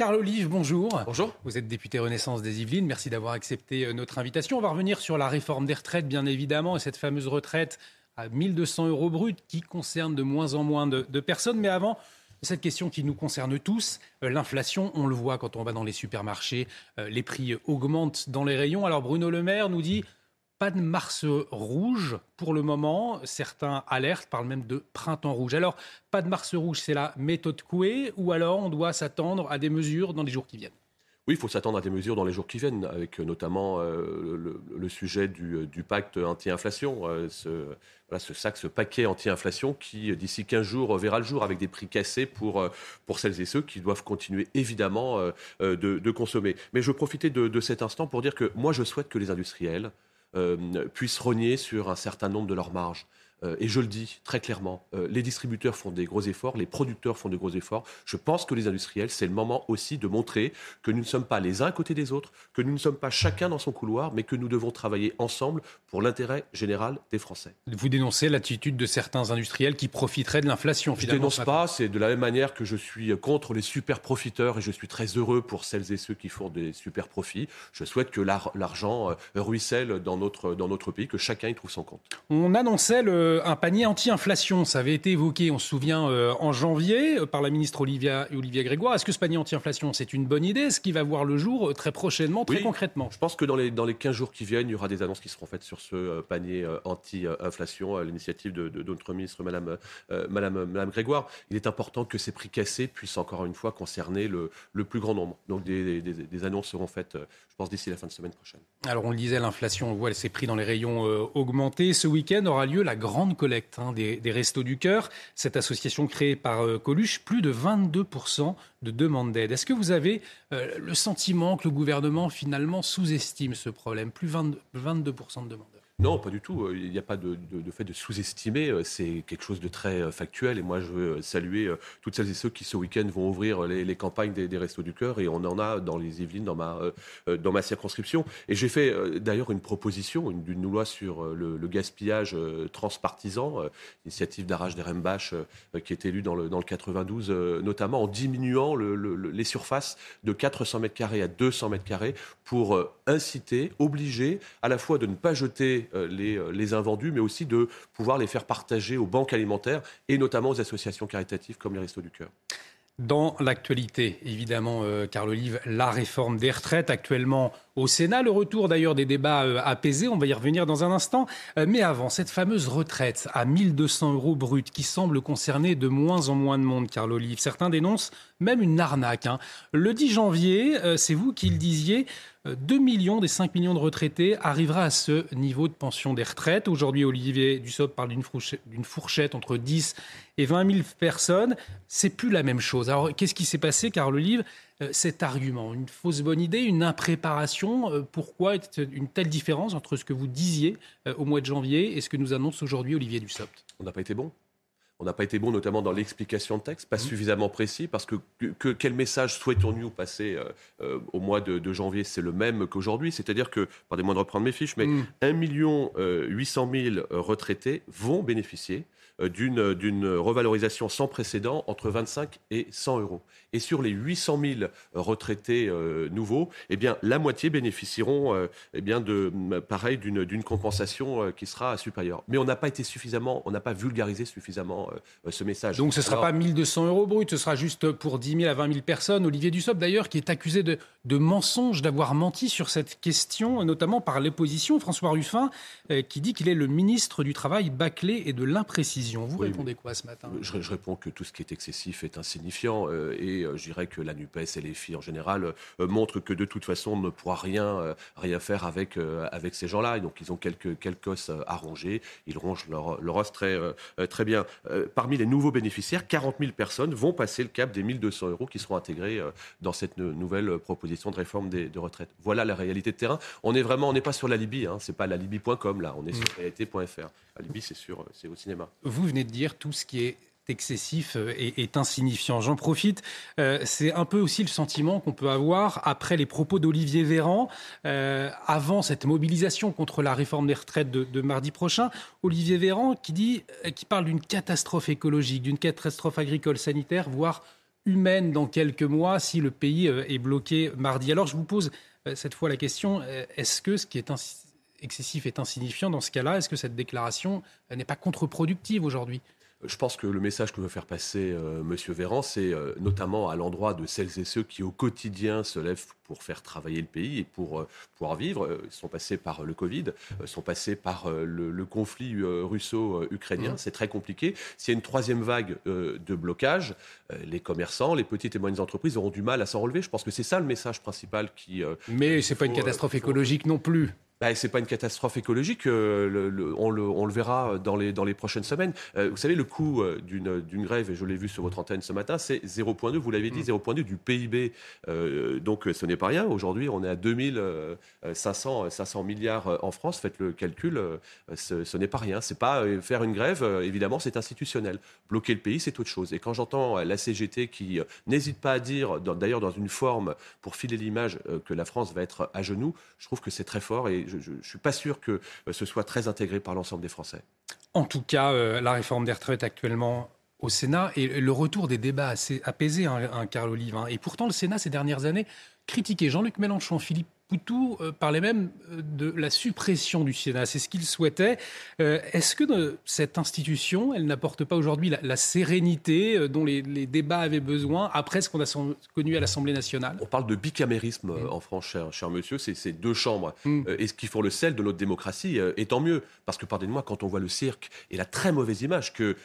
Carl Olive, bonjour. Bonjour. Vous êtes député Renaissance des Yvelines. Merci d'avoir accepté euh, notre invitation. On va revenir sur la réforme des retraites, bien évidemment, et cette fameuse retraite à 1200 euros brut qui concerne de moins en moins de, personnes. Mais avant, cette question qui nous concerne tous, euh, l'inflation, on le voit quand on va dans les supermarchés, euh, les prix augmentent dans les rayons. Alors Bruno Le Maire nous dit pas de mars rouge pour le moment. Certains alertent, parlent même de printemps rouge. Alors, pas de mars rouge, c'est la méthode Coué ou alors on doit s'attendre à des mesures dans les jours qui viennent? Oui, il faut s'attendre à des mesures dans les jours qui viennent, avec euh, notamment euh, le, sujet du, euh, pacte anti-inflation, euh, ce, sac, ce paquet anti-inflation qui, d'ici 15 jours, verra le jour avec des prix cassés pour, pour celles et ceux qui doivent continuer évidemment euh, de, consommer. Mais je profiter de, cet instant pour dire que moi, je souhaite que les industriels euh, puissent rogner sur un certain nombre de leurs marges. Euh, et je le dis très clairement, euh, les distributeurs font des gros efforts, les producteurs font de gros efforts. Je pense que les industriels, c'est le moment aussi de montrer que nous ne sommes pas les uns à côté des autres, que nous ne sommes pas chacun dans son couloir, mais que nous devons travailler ensemble pour l'intérêt général des Français. Vous dénoncez l'attitude de certains industriels qui profiteraient de l'inflation, Je ne dénonce pas, c'est de la même manière que je suis contre les super profiteurs et je suis très heureux pour celles et ceux qui font des super profits. Je souhaite que l'argent euh, ruisselle dans notre, dans notre pays, que chacun y trouve son compte. On annonçait le, un panier anti-inflation, ça avait été évoqué, on se souvient, euh, en janvier euh, par la ministre Olivia, Olivia Grégoire. Est-ce que ce panier anti-inflation, c'est une bonne idée? Est-ce qu'il va voir le jour euh, très prochainement, très oui, concrètement? Je pense que dans les, dans les 15 jours qui viennent, il y aura des annonces qui seront faites sur ce euh, panier euh, anti-inflation à l'initiative de, de, de, notre ministre, Madame, euh, Madame, Madame Grégoire. Il est important que ces prix cassés puissent encore une fois concerner le, le plus grand nombre. Donc des, des, des annonces seront faites, je pense, d'ici la fin de semaine prochaine. Alors on le disait, l'inflation, on voit ses prix dans les rayons euh, augmenter. Ce week-end aura lieu la grande collecte hein, des, Restos du Cœur. Cette association créée par euh, Coluche, plus de 22% de demandes d'aide. Est-ce que vous avez euh, le sentiment que le gouvernement finalement sous-estime ce problème? Plus 22%, 22 de demandes non, pas du tout. Il n'y a pas de, fait de sous-estimer. C'est quelque chose de très factuel. Et moi, je veux saluer toutes celles et ceux qui, ce week-end, vont ouvrir les, campagnes des, des, Restos du Cœur. Et on en a dans les Yvelines, dans ma, euh, circonscription. Et j'ai fait euh, d'ailleurs une proposition d'une loi sur euh, le, gaspillage transpartisan, initiative d'Arrache d'Erembach, qui est élue dans le, dans le 92, notamment en diminuant le, les surfaces de 400 mètres carrés à 200 mètres carrés pour inciter, obliger à la fois de ne pas jeter les, les, invendus, mais aussi de pouvoir les faire partager aux banques alimentaires et notamment aux associations caritatives comme les Restos du Cœur. Dans l'actualité, évidemment, euh, Carl Olive, la réforme des retraites actuellement au Sénat, le retour d'ailleurs des débats euh, apaisés, on va y revenir dans un instant. Euh, mais avant, cette fameuse retraite à 1200 euros brut qui semble concerner de moins en moins de monde, Carl Olive. Certains dénoncent même une arnaque. Hein. Le 10 janvier, euh, c'est vous qui le disiez, 2 millions des 5 millions de retraités arrivera à ce niveau de pension des retraites. Aujourd'hui, Olivier Dussopt parle d'une fourchette, entre 10 et 20 000 personnes. C'est plus la même chose. Alors, qu'est-ce qui s'est passé, Carl Olive? Cet argument Une fausse bonne idée, une impréparation Pourquoi une telle différence entre ce que vous disiez au mois de janvier et ce que nous annonce aujourd'hui Olivier Dussopt? On n'a pas été bon on n'a pas été bon, notamment dans l'explication de texte, pas mmh. suffisamment précis, parce que, que quel message souhaitons-nous passer euh, euh, au mois de, de janvier? C'est le même qu'aujourd'hui, c'est-à-dire que, pardonnez-moi de reprendre mes fiches, mais mmh. 1 million euh, 800 000 retraités vont bénéficier d'une, d'une revalorisation sans précédent entre 25 et 100 euros. Et sur les 800 000 retraités euh, nouveaux, eh bien, la moitié bénéficieront euh, eh bien, de, pareil, d'une, d'une compensation euh, qui sera supérieure. Mais on n'a pas été suffisamment, on n'a pas vulgarisé suffisamment euh, ce message. Donc ce ne sera Alors, pas 1200 euros brut, ce sera juste pour 10 000 à 20 000 personnes. Olivier Dussopt, d'ailleurs, qui est accusé de, de mensonge, d'avoir menti sur cette question, notamment par l'opposition, François Ruffin, qui dit qu'il est le ministre du Travail bâclé et de l'imprécision Vous répondez quoi ce matin? Je, réponds que tout ce qui est excessif est insignifiant et je dirais que la NUPES et les filles en général montrent que de toute façon on ne pourra rien, rien faire avec, avec ces gens-là. Et donc ils ont quelques, quelques os à ronger. Ils rongent leur, leur os très, très bien. parmi les nouveaux bénéficiaires, 40 000 personnes vont passer le cap des 1200 euros qui seront intégrés dans cette nouvelle proposition de réforme des, de retraite. Voilà la réalité de terrain. On est vraiment, on n'est pas sur la Libye, hein, c'est pas la Libye.com là, on est sur mm. réalité.fr. La Libye, c'est sûr, c'est au cinéma. Vous venez de dire tout ce qui est excessif euh, et est insignifiant. J'en profite. Euh, c'est un peu aussi le sentiment qu'on peut avoir après les propos d'Olivier Véran, euh, avant cette mobilisation contre la réforme des retraites de, mardi prochain. Olivier Véran qui qui parle d'une catastrophe écologique, d'une catastrophe agricole, sanitaire, voire humaine dans quelques mois si le pays euh, est bloqué mardi. Alors je vous pose euh, cette fois la question, euh, est-ce que ce qui est excessif est insignifiant dans ce cas-là Est-ce que cette déclaration n'est pas contre-productive aujourd'hui? Je pense que le message que veut faire passer euh, M. Véran, c'est euh, notamment à l'endroit de celles et ceux qui au quotidien se lèvent pour faire travailler le pays et pour euh, pouvoir vivre. Ils sont passés par le Covid, sont passés par le, conflit russo-ukrainien. Mmh. C'est très compliqué. S'il y a une troisième vague de blocage, les commerçants, les petites et moyennes entreprises auront du mal à s'en relever. Je pense que c'est ça le message principal qui. Mais c'est pas une catastrophe écologique non plus. Bah, ce n'est pas une catastrophe écologique, euh, on, le, verra dans les, dans les prochaines semaines. Euh, vous savez, le coût euh, d'une grève, et je l'ai vu sur votre antenne ce matin, c'est 0,2, vous l'avez dit, 0,2 mm. du PIB. donc ce n'est pas rien. Aujourd'hui, on est à 2500 500 milliards en France. Faites le calcul, ce, n'est pas rien. C'est pas faire une grève, évidemment, c'est institutionnel. Bloquer le pays, c'est autre chose. Et quand j'entends la CGT qui n'hésite pas à dire, d'ailleurs dans une forme pour filer l'image que la France va être à genoux, je trouve que c'est très fort et je ne suis pas sûr que euh, ce soit très intégré par l'ensemble des Français. En tout cas, euh, la réforme des retraites actuellement au Sénat et le retour des débats assez apaisés, hein, hein, Carl Olive. Hein. Et pourtant, le Sénat, ces dernières années, critiquait Jean-Luc Mélenchon, Philippe Poutou euh, parlait même euh, de la suppression du Sénat. C'est ce qu'il souhaitait. Euh, est-ce que cette institution, elle n'apporte pas aujourd'hui la, sérénité dont les, débats avaient besoin après ce qu'on a connu à l'Assemblée nationale? On parle de bicamérisme en France, cher, monsieur. C'est deux chambres. Mm. et ce qui font le sel de notre démocratie, et tant mieux. Parce que, pardonnez-moi, quand on voit le cirque et la très mauvaise image que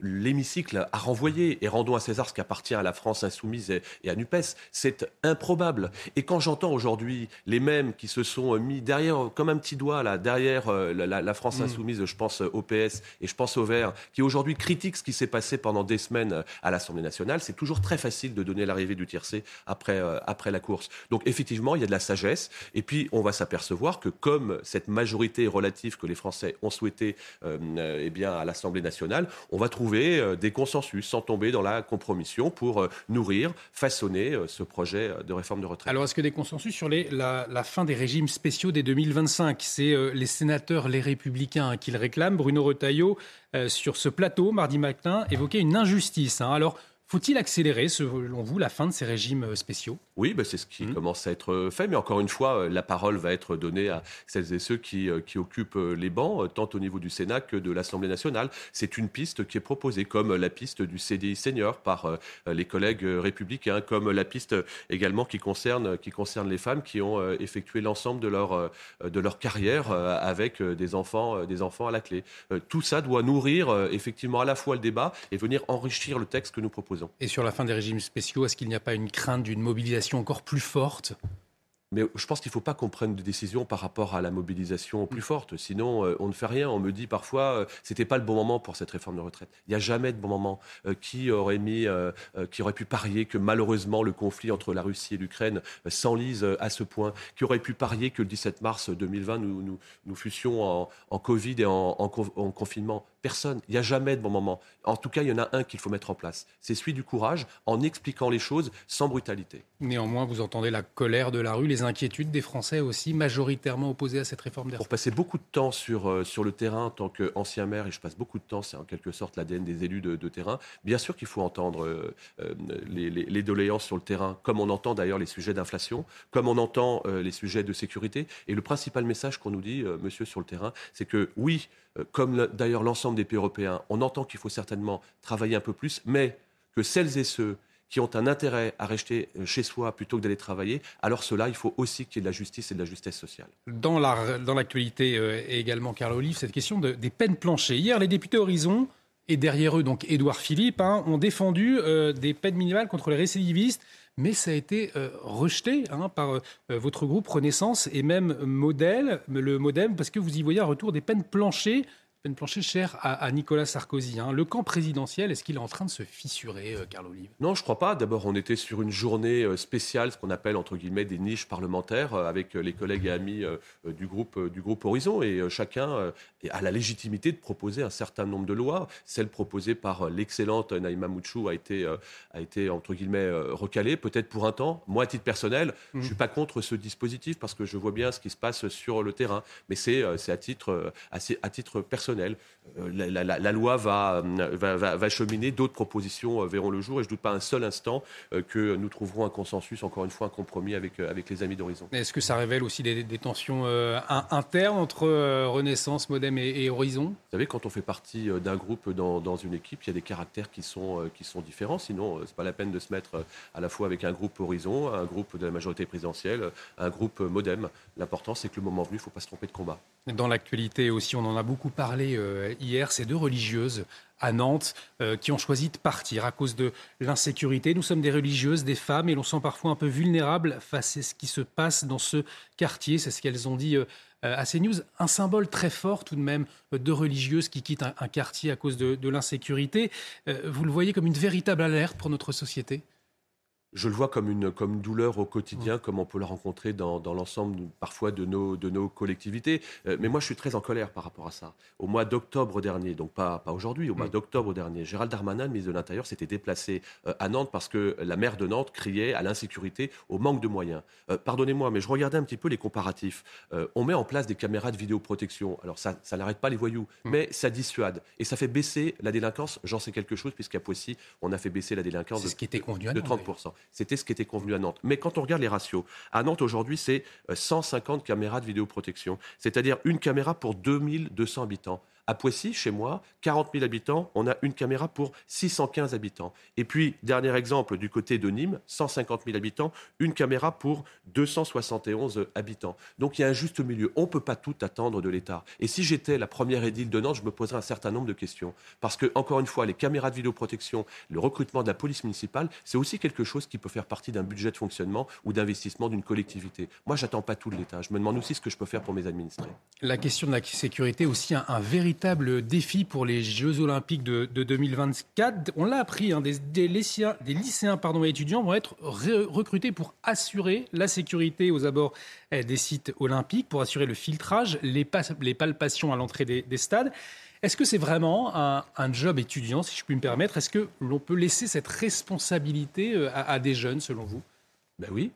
l'hémicycle a renvoyé, et rendons à César ce qui appartient à la France insoumise et, et à NUPES, c'est improbable. Et quand j'entends aujourd'hui les mêmes qui se sont mis derrière, comme un petit doigt, là, derrière euh, la, France mm. insoumise, je pense au PS et je pense au Vert, qui aujourd'hui critiquent ce qui s'est passé pendant des semaines euh, à l'Assemblée nationale. C'est toujours très facile de donner l'arrivée du tiercé après, euh, après la course. Donc effectivement, il y a de la sagesse. Et puis, on va s'apercevoir que comme cette majorité relative que les Français ont souhaité eh bien, à l'Assemblée nationale, on va trouver des consensus sans tomber dans la compromission pour nourrir, façonner ce projet de réforme de retraite. Alors, est-ce que des consensus sur les, la, la, fin des régimes spéciaux dès 2025. C'est euh, les sénateurs, les républicains qui le réclament. Bruno Retailleau, euh, sur ce plateau, mardi matin, évoquait une injustice. Hein. Alors, faut-il accélérer, selon vous, la fin de ces régimes euh, spéciaux? Oui, bah, c'est ce qui mmh. commence à être fait. Mais encore une fois, euh, la parole va être donnée à celles et ceux qui, euh, qui occupent les bancs, tant au niveau du Sénat que de l'Assemblée nationale. C'est une piste qui est proposée, comme la piste du CDI senior par les collègues républicains, comme la piste également qui concerne, qui concerne les femmes qui ont effectué l'ensemble de leur, de leur carrière avec des enfants, des enfants à la clé. Tout ça doit nourrir effectivement à la fois le débat et venir enrichir le texte que nous proposons. Et sur la fin des régimes spéciaux, est-ce qu'il n'y a pas une crainte d'une mobilisation encore plus forte? Mais je pense qu'il ne faut pas qu'on prenne des décisions par rapport à la mobilisation plus forte. Sinon, euh, on ne fait rien. On me dit parfois, euh, c'était pas le bon moment pour cette réforme de retraite. Il n'y a jamais de bon moment. Euh, qui aurait mis, qui aurait pu parier que malheureusement le conflit entre la Russie et l'Ukraine s'enlise à ce point? Qui aurait pu parier que le 17 mars 2020, nous, nous, nous fussions en, en, Covid et en, en, en confinement? Personne. Il n'y a jamais de bon moment. En tout cas, il y en a un qu'il faut mettre en place. C'est celui du courage, en expliquant les choses sans brutalité. Néanmoins, vous entendez la colère de la rue, les inquiétudes des Français aussi, majoritairement opposés à cette réforme des Pour passer beaucoup de temps sur, euh, sur le terrain en tant qu'ancien maire, et je passe beaucoup de temps, c'est en quelque sorte l'ADN des élus de, terrain, bien sûr qu'il faut entendre euh, euh, les, doléances sur le terrain, comme on entend d'ailleurs les sujets d'inflation, comme on entend les sujets de sécurité. Et le principal message qu'on nous dit, monsieur, sur le terrain, c'est que oui, euh, comme d'ailleurs l'ensemble des pays européens, on entend qu'il faut certainement travailler un peu plus, mais que celles et ceux qui ont un intérêt à rester euh, chez soi plutôt que d'aller travailler, alors cela, il faut aussi qu'il y ait de la justice et de la justesse sociale. Dans l'actualité dans euh, également, Carl Olive, cette question des peines planchées. Hier, les députés Horizon et derrière eux, donc Édouard Philippe, hein, ont défendu des peines minimales contre les récidivistes mais ça a été rejeté hein, par votre groupe Renaissance et même Modèle, le Modem, parce que vous y voyez un retour des peines planchées peine plancher cher à, Nicolas Sarkozy. Hein. Le camp présidentiel, est-ce qu'il est en train de se fissurer, euh, Carl Olive? Non, je ne crois pas. D'abord, on était sur une journée euh, spéciale, ce qu'on appelle entre guillemets des niches parlementaires, euh, avec les collègues et amis du groupe, du groupe Horizon. Et chacun a la légitimité de proposer un certain nombre de lois. Celle proposée par l'excellente Naïma Mouchou a été, a été entre guillemets recalée, peut-être pour un temps. Moi, à titre personnel, mmh. je ne suis pas contre ce dispositif parce que je vois bien ce qui se passe sur le terrain. Mais c'est à titre, à titre personnel euh, la, loi va, va, cheminer, d'autres propositions euh, verront le jour et je ne doute pas un seul instant euh, que nous trouverons un consensus, encore une fois un compromis avec, avec les amis d'Horizon. Est-ce que ça révèle aussi des, tensions internes entre Renaissance, Modem et, Horizon? Vous savez, quand on fait partie d'un groupe dans, dans, une équipe, il y a des caractères qui sont, qui sont différents, sinon ce n'est pas la peine de se mettre à la fois avec un groupe Horizon, un groupe de la majorité présidentielle, un groupe Modem. L'important, c'est que le moment venu, il ne faut pas se tromper de combat. Dans l'actualité aussi, on en a beaucoup parlé euh, hier, ces deux religieuses à Nantes euh, qui ont choisi de partir à cause de l'insécurité. Nous sommes des religieuses, des femmes, et l'on sent parfois un peu vulnérables face à ce qui se passe dans ce quartier. C'est ce qu'elles ont dit euh, à CNews. Un symbole très fort tout de même de religieuses qui quittent un, quartier à cause de l'insécurité. vous le voyez comme une véritable alerte pour notre société? Je le vois comme une, comme douleur au quotidien, comme on peut le rencontrer dans, l'ensemble parfois de nos, de nos collectivités. Euh, mais moi, je suis très en colère par rapport à ça. Au mois d'octobre dernier, donc pas, pas aujourd'hui, au mois mm. d'octobre dernier, Gérald Darmanin, ministre de l'Intérieur, s'était déplacé euh, à Nantes parce que la maire de Nantes criait à l'insécurité, au manque de moyens. Euh, pardonnez-moi, mais je regardais un petit peu les comparatifs. on met en place des caméras de vidéoprotection. Alors ça, ça n'arrête pas les voyous, mm. mais ça dissuade. Et ça fait baisser la délinquance. J'en sais quelque chose, puisqu'à Poissy, on a fait baisser la délinquance de, ce qui était de 30%. C'était ce qui était convenu à Nantes. Mais quand on regarde les ratios, à Nantes aujourd'hui, c'est 150 euh, caméras de vidéoprotection, c'est-à-dire une caméra pour 2200 habitants. À Poissy, chez moi, 40 000 habitants, on a une caméra pour 615 habitants. Et puis, dernier exemple, du côté de Nîmes, 150 000 habitants, une caméra pour 271 habitants. Donc il y a un juste milieu. On ne peut pas tout attendre de l'État. Et si j'étais la première édile de Nantes, je me poserais un certain nombre de questions. Parce que, encore une fois, les caméras de vidéoprotection, le recrutement de la police municipale, c'est aussi quelque chose qui peut faire partie d'un budget de fonctionnement ou d'investissement d'une collectivité. Moi, j'attends pas tout de l'État. Je me demande aussi ce que je peux faire pour mes administrés. La question de la sécurité aussi un, un véritable véritable défi pour les Jeux Olympiques de, 2024. On l'a appris, hein, des, lycéens, des lycéens pardon, et étudiants vont être recrutés pour assurer la sécurité aux abords eh, des sites olympiques, pour assurer le filtrage, les, palpations à l'entrée des, stades. Est-ce que c'est vraiment un, job étudiant, si je puis me permettre? Est-ce que l'on peut laisser cette responsabilité euh, à des jeunes, selon vous? Ben oui,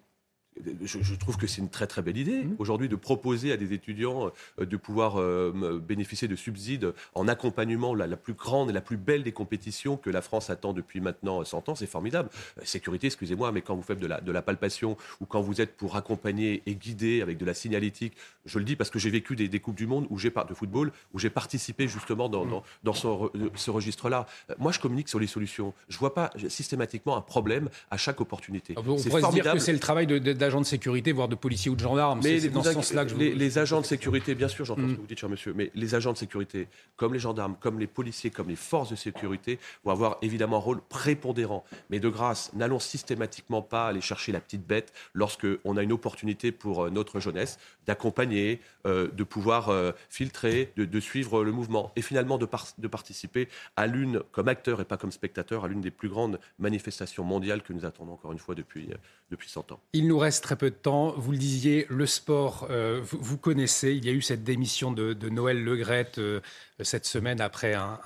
je, trouve que c'est une très très belle idée mmh. aujourd'hui de proposer à des étudiants euh, de pouvoir euh, bénéficier de subsides en accompagnement la, la, plus grande et la plus belle des compétitions que la France attend depuis maintenant 100 ans. C'est formidable. Euh, sécurité, excusez-moi, mais quand vous faites de la, de la palpation ou quand vous êtes pour accompagner et guider avec de la signalétique, je le dis parce que j'ai vécu des, des, Coupes du Monde où j'ai de football où j'ai participé justement dans, mmh. dans, ce, ce registre-là. Moi, je communique sur les solutions. Je ne vois pas systématiquement un problème à chaque opportunité. On pourrait se dire que c'est le travail de d'agents de sécurité, voire de policiers ou de gendarmes. Mais c'est dans ce sens-là que je les, les, agents de sécurité, bien sûr, j'entends ce mm. que vous dites, cher monsieur, mais les agents de sécurité, comme les gendarmes, comme les policiers, comme les forces de sécurité, vont avoir évidemment un rôle prépondérant. Mais de grâce, n'allons systématiquement pas aller chercher la petite bête lorsque on a une opportunité pour euh, notre jeunesse d'accompagner, euh, de pouvoir euh, filtrer, de, suivre le mouvement et finalement de, de participer à l'une, comme acteur et pas comme spectateur, à l'une des plus grandes manifestations mondiales que nous attendons encore une fois depuis, depuis 100 ans. Il nous reste très peu de temps. Vous le disiez, le sport, euh, vous, connaissez. Il y a eu cette démission de, Noël Legrette euh, cette semaine après un,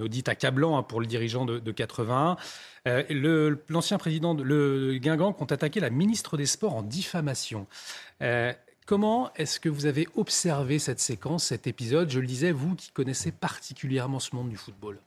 audit accablant hein, pour le dirigeant de, 81. Euh, l'ancien président de le Guingamp ont attaqué la ministre des Sports en diffamation. Comment est-ce que vous avez observé cette séquence, cet épisode? Je le disais, vous qui connaissez particulièrement ce monde du football.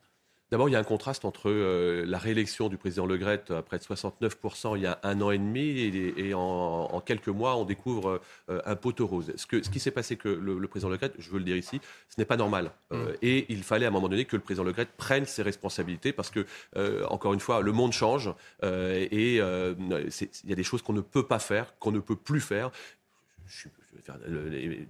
D'abord, il y a un contraste entre euh, la réélection du président Le Gret à près de 69% il y a un an et demi et, en, quelques mois, on découvre euh, un poteau rose. Ce, que, ce qui s'est passé que le, président Le Gret, je veux le dire ici, ce n'est pas normal. Euh, mm. et il fallait à un moment donné que le président Le Gret prenne ses responsabilités parce que, encore une fois, le monde change et il y a des choses qu'on ne peut pas faire, qu'on ne peut plus faire. Je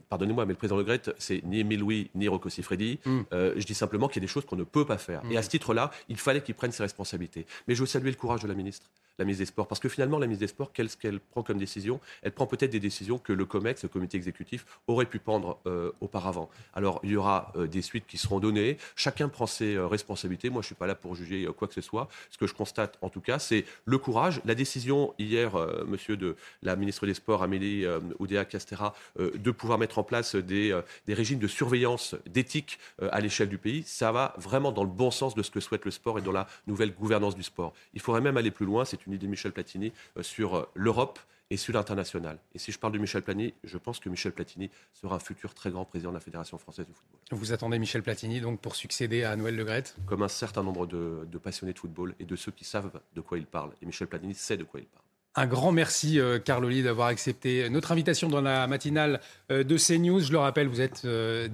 pardonnez-moi, mais le président Le Gret, c'est ni Émile Louis, ni Rocco Siffredi. Mm. je dis simplement qu'il y a des choses qu'on ne peut pas faire. Et à mm. ce titre-là, il fallait qu'il prenne ses responsabilités. Mais je veux saluer le courage de la ministre la ministre des Sports. Parce que finalement, la ministre des Sports, qu'est-ce qu'elle prend comme décision Elle prend peut-être des décisions que le COMEX, le comité exécutif, aurait pu prendre euh, auparavant. Alors, il y aura euh, des suites qui seront données. Chacun prend ses euh, responsabilités. Moi, je ne suis pas là pour juger quoi que ce soit. Ce que je constate, en tout cas, c'est le courage. La décision hier, monsieur de la ministre des Sports, Amélie Oudéa Castera, de pouvoir mettre en place des, des régimes de surveillance, d'éthique à l'échelle du pays, ça va vraiment dans le bon sens de ce que souhaite le sport et dans la nouvelle gouvernance du sport. Il faudrait même aller plus loin. C'est une idée de Michel Platini euh, sur euh, l'Europe et sur l'international. Et si je parle de Michel Platini, je pense que Michel Platini sera un futur très grand président de la Fédération française de football. Vous attendez Michel Platini donc pour succéder à Noël Le Comme un certain nombre de, passionnés de football et de ceux qui savent de quoi il parle. Et Michel Platini sait de quoi il parle. Un grand merci, euh, Carl d'avoir accepté notre invitation dans la matinale de CNews. Je le rappelle, vous êtes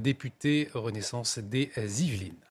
député Renaissance des Yvelines.